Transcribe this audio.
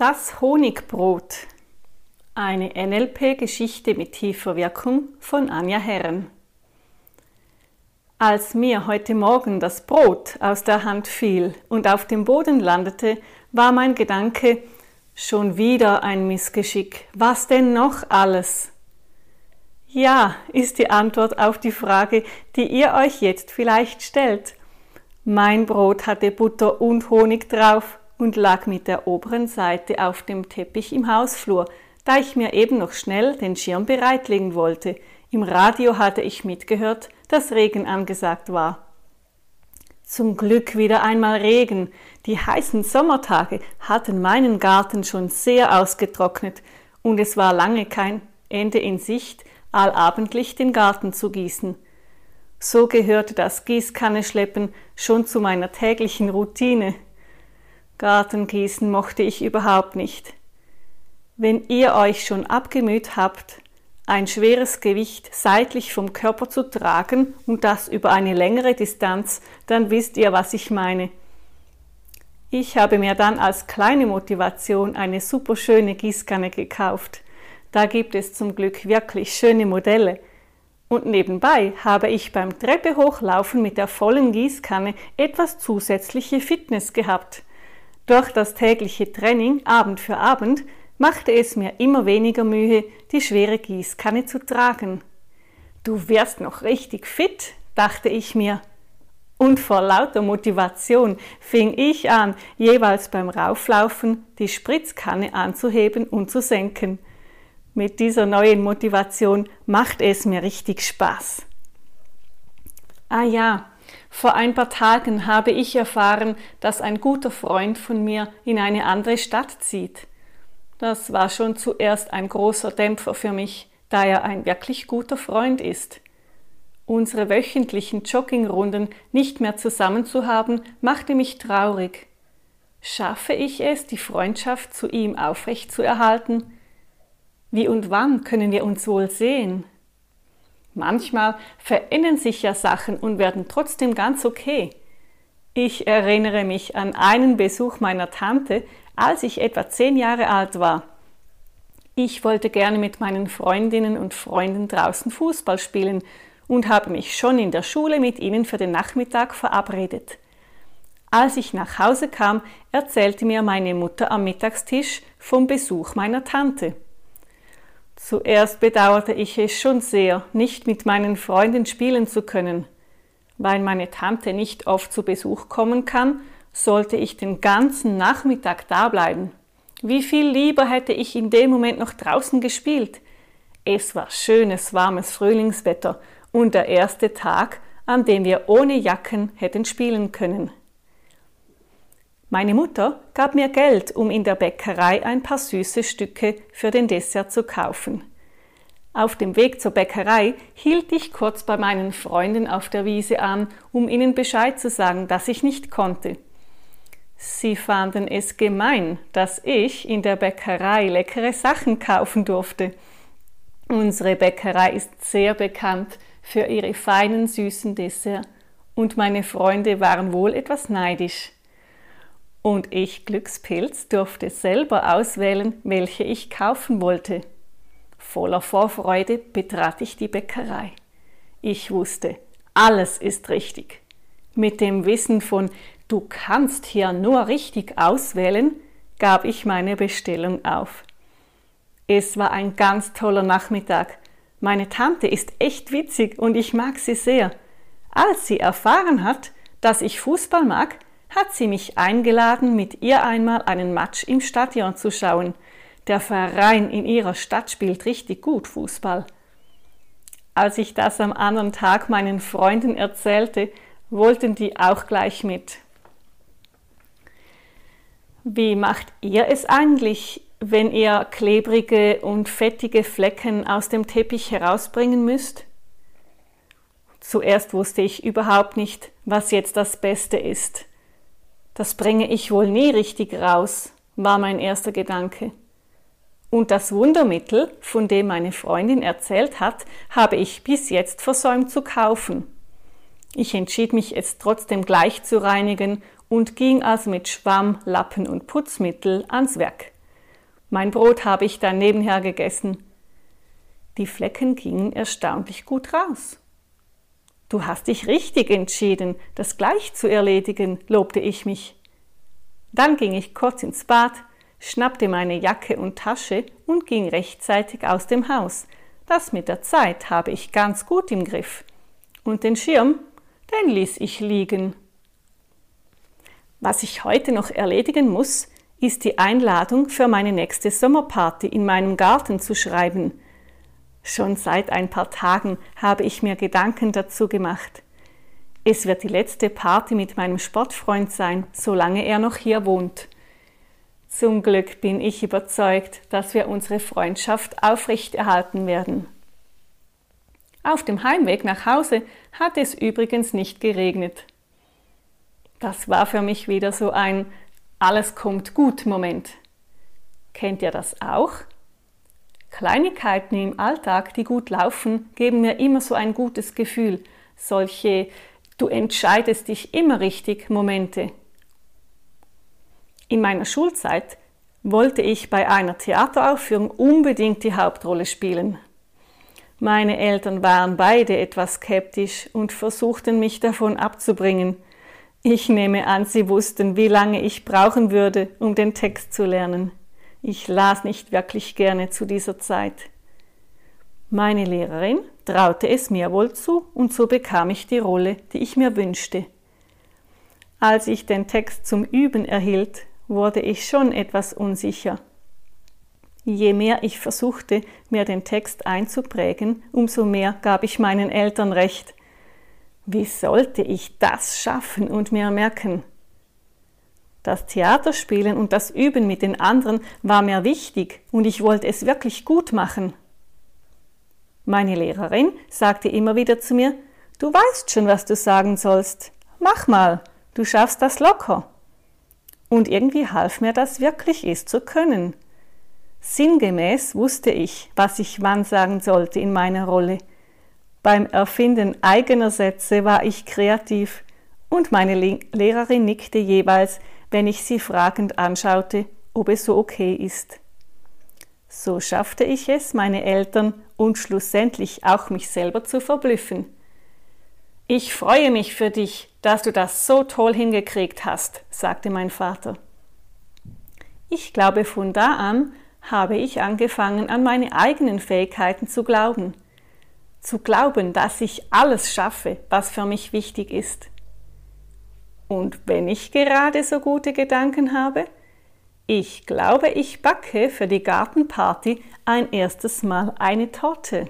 Das Honigbrot. Eine NLP-Geschichte mit tiefer Wirkung von Anja Herren. Als mir heute Morgen das Brot aus der Hand fiel und auf dem Boden landete, war mein Gedanke schon wieder ein Missgeschick. Was denn noch alles? Ja, ist die Antwort auf die Frage, die ihr euch jetzt vielleicht stellt. Mein Brot hatte Butter und Honig drauf und lag mit der oberen Seite auf dem Teppich im Hausflur, da ich mir eben noch schnell den Schirm bereitlegen wollte. Im Radio hatte ich mitgehört, dass Regen angesagt war. Zum Glück wieder einmal Regen. Die heißen Sommertage hatten meinen Garten schon sehr ausgetrocknet und es war lange kein Ende in Sicht, allabendlich den Garten zu gießen. So gehörte das Gießkanne schleppen schon zu meiner täglichen Routine. Gartengießen mochte ich überhaupt nicht. Wenn ihr euch schon abgemüht habt, ein schweres Gewicht seitlich vom Körper zu tragen und das über eine längere Distanz, dann wisst ihr, was ich meine. Ich habe mir dann als kleine Motivation eine super schöne Gießkanne gekauft. Da gibt es zum Glück wirklich schöne Modelle. Und nebenbei habe ich beim Treppe hochlaufen mit der vollen Gießkanne etwas zusätzliche Fitness gehabt. Durch das tägliche Training Abend für Abend machte es mir immer weniger Mühe, die schwere Gießkanne zu tragen. Du wärst noch richtig fit, dachte ich mir. Und vor lauter Motivation fing ich an, jeweils beim Rauflaufen die Spritzkanne anzuheben und zu senken. Mit dieser neuen Motivation macht es mir richtig Spaß. Ah ja, vor ein paar Tagen habe ich erfahren, dass ein guter Freund von mir in eine andere Stadt zieht. Das war schon zuerst ein großer Dämpfer für mich, da er ein wirklich guter Freund ist. Unsere wöchentlichen Joggingrunden nicht mehr zusammen zu haben, machte mich traurig. Schaffe ich es, die Freundschaft zu ihm aufrecht zu erhalten? Wie und wann können wir uns wohl sehen? Manchmal verändern sich ja Sachen und werden trotzdem ganz okay. Ich erinnere mich an einen Besuch meiner Tante, als ich etwa zehn Jahre alt war. Ich wollte gerne mit meinen Freundinnen und Freunden draußen Fußball spielen und habe mich schon in der Schule mit ihnen für den Nachmittag verabredet. Als ich nach Hause kam, erzählte mir meine Mutter am Mittagstisch vom Besuch meiner Tante. Zuerst bedauerte ich es schon sehr, nicht mit meinen Freunden spielen zu können. Weil meine Tante nicht oft zu Besuch kommen kann, sollte ich den ganzen Nachmittag da bleiben. Wie viel lieber hätte ich in dem Moment noch draußen gespielt. Es war schönes, warmes Frühlingswetter und der erste Tag, an dem wir ohne Jacken hätten spielen können. Meine Mutter gab mir Geld, um in der Bäckerei ein paar süße Stücke für den Dessert zu kaufen. Auf dem Weg zur Bäckerei hielt ich kurz bei meinen Freunden auf der Wiese an, um ihnen Bescheid zu sagen, dass ich nicht konnte. Sie fanden es gemein, dass ich in der Bäckerei leckere Sachen kaufen durfte. Unsere Bäckerei ist sehr bekannt für ihre feinen süßen Dessert und meine Freunde waren wohl etwas neidisch. Und ich, Glückspilz, durfte selber auswählen, welche ich kaufen wollte. Voller Vorfreude betrat ich die Bäckerei. Ich wusste, alles ist richtig. Mit dem Wissen von Du kannst hier nur richtig auswählen, gab ich meine Bestellung auf. Es war ein ganz toller Nachmittag. Meine Tante ist echt witzig und ich mag sie sehr. Als sie erfahren hat, dass ich Fußball mag, hat sie mich eingeladen, mit ihr einmal einen Match im Stadion zu schauen. Der Verein in ihrer Stadt spielt richtig gut Fußball. Als ich das am anderen Tag meinen Freunden erzählte, wollten die auch gleich mit. Wie macht ihr es eigentlich, wenn ihr klebrige und fettige Flecken aus dem Teppich herausbringen müsst? Zuerst wusste ich überhaupt nicht, was jetzt das Beste ist. Das bringe ich wohl nie richtig raus, war mein erster Gedanke. Und das Wundermittel, von dem meine Freundin erzählt hat, habe ich bis jetzt versäumt zu kaufen. Ich entschied mich es trotzdem gleich zu reinigen und ging also mit Schwamm, Lappen und Putzmittel ans Werk. Mein Brot habe ich dann nebenher gegessen. Die Flecken gingen erstaunlich gut raus. Du hast dich richtig entschieden, das gleich zu erledigen, lobte ich mich. Dann ging ich kurz ins Bad, schnappte meine Jacke und Tasche und ging rechtzeitig aus dem Haus. Das mit der Zeit habe ich ganz gut im Griff. Und den Schirm, den ließ ich liegen. Was ich heute noch erledigen muss, ist die Einladung für meine nächste Sommerparty in meinem Garten zu schreiben. Schon seit ein paar Tagen habe ich mir Gedanken dazu gemacht. Es wird die letzte Party mit meinem Sportfreund sein, solange er noch hier wohnt. Zum Glück bin ich überzeugt, dass wir unsere Freundschaft aufrechterhalten werden. Auf dem Heimweg nach Hause hat es übrigens nicht geregnet. Das war für mich wieder so ein Alles kommt gut Moment. Kennt ihr das auch? Kleinigkeiten im Alltag, die gut laufen, geben mir immer so ein gutes Gefühl. Solche Du entscheidest dich immer richtig Momente. In meiner Schulzeit wollte ich bei einer Theateraufführung unbedingt die Hauptrolle spielen. Meine Eltern waren beide etwas skeptisch und versuchten mich davon abzubringen. Ich nehme an, sie wussten, wie lange ich brauchen würde, um den Text zu lernen. Ich las nicht wirklich gerne zu dieser Zeit. Meine Lehrerin traute es mir wohl zu und so bekam ich die Rolle, die ich mir wünschte. Als ich den Text zum Üben erhielt, wurde ich schon etwas unsicher. Je mehr ich versuchte, mir den Text einzuprägen, umso mehr gab ich meinen Eltern recht. Wie sollte ich das schaffen und mir merken? Das Theaterspielen und das Üben mit den anderen war mir wichtig und ich wollte es wirklich gut machen. Meine Lehrerin sagte immer wieder zu mir, du weißt schon, was du sagen sollst. Mach mal, du schaffst das locker. Und irgendwie half mir das wirklich, es zu können. Sinngemäß wusste ich, was ich wann sagen sollte in meiner Rolle. Beim Erfinden eigener Sätze war ich kreativ und meine Lehrerin nickte jeweils, wenn ich sie fragend anschaute, ob es so okay ist. So schaffte ich es, meine Eltern und schlussendlich auch mich selber zu verblüffen. Ich freue mich für dich, dass du das so toll hingekriegt hast, sagte mein Vater. Ich glaube, von da an habe ich angefangen, an meine eigenen Fähigkeiten zu glauben. Zu glauben, dass ich alles schaffe, was für mich wichtig ist. Und wenn ich gerade so gute Gedanken habe, ich glaube, ich backe für die Gartenparty ein erstes Mal eine Torte.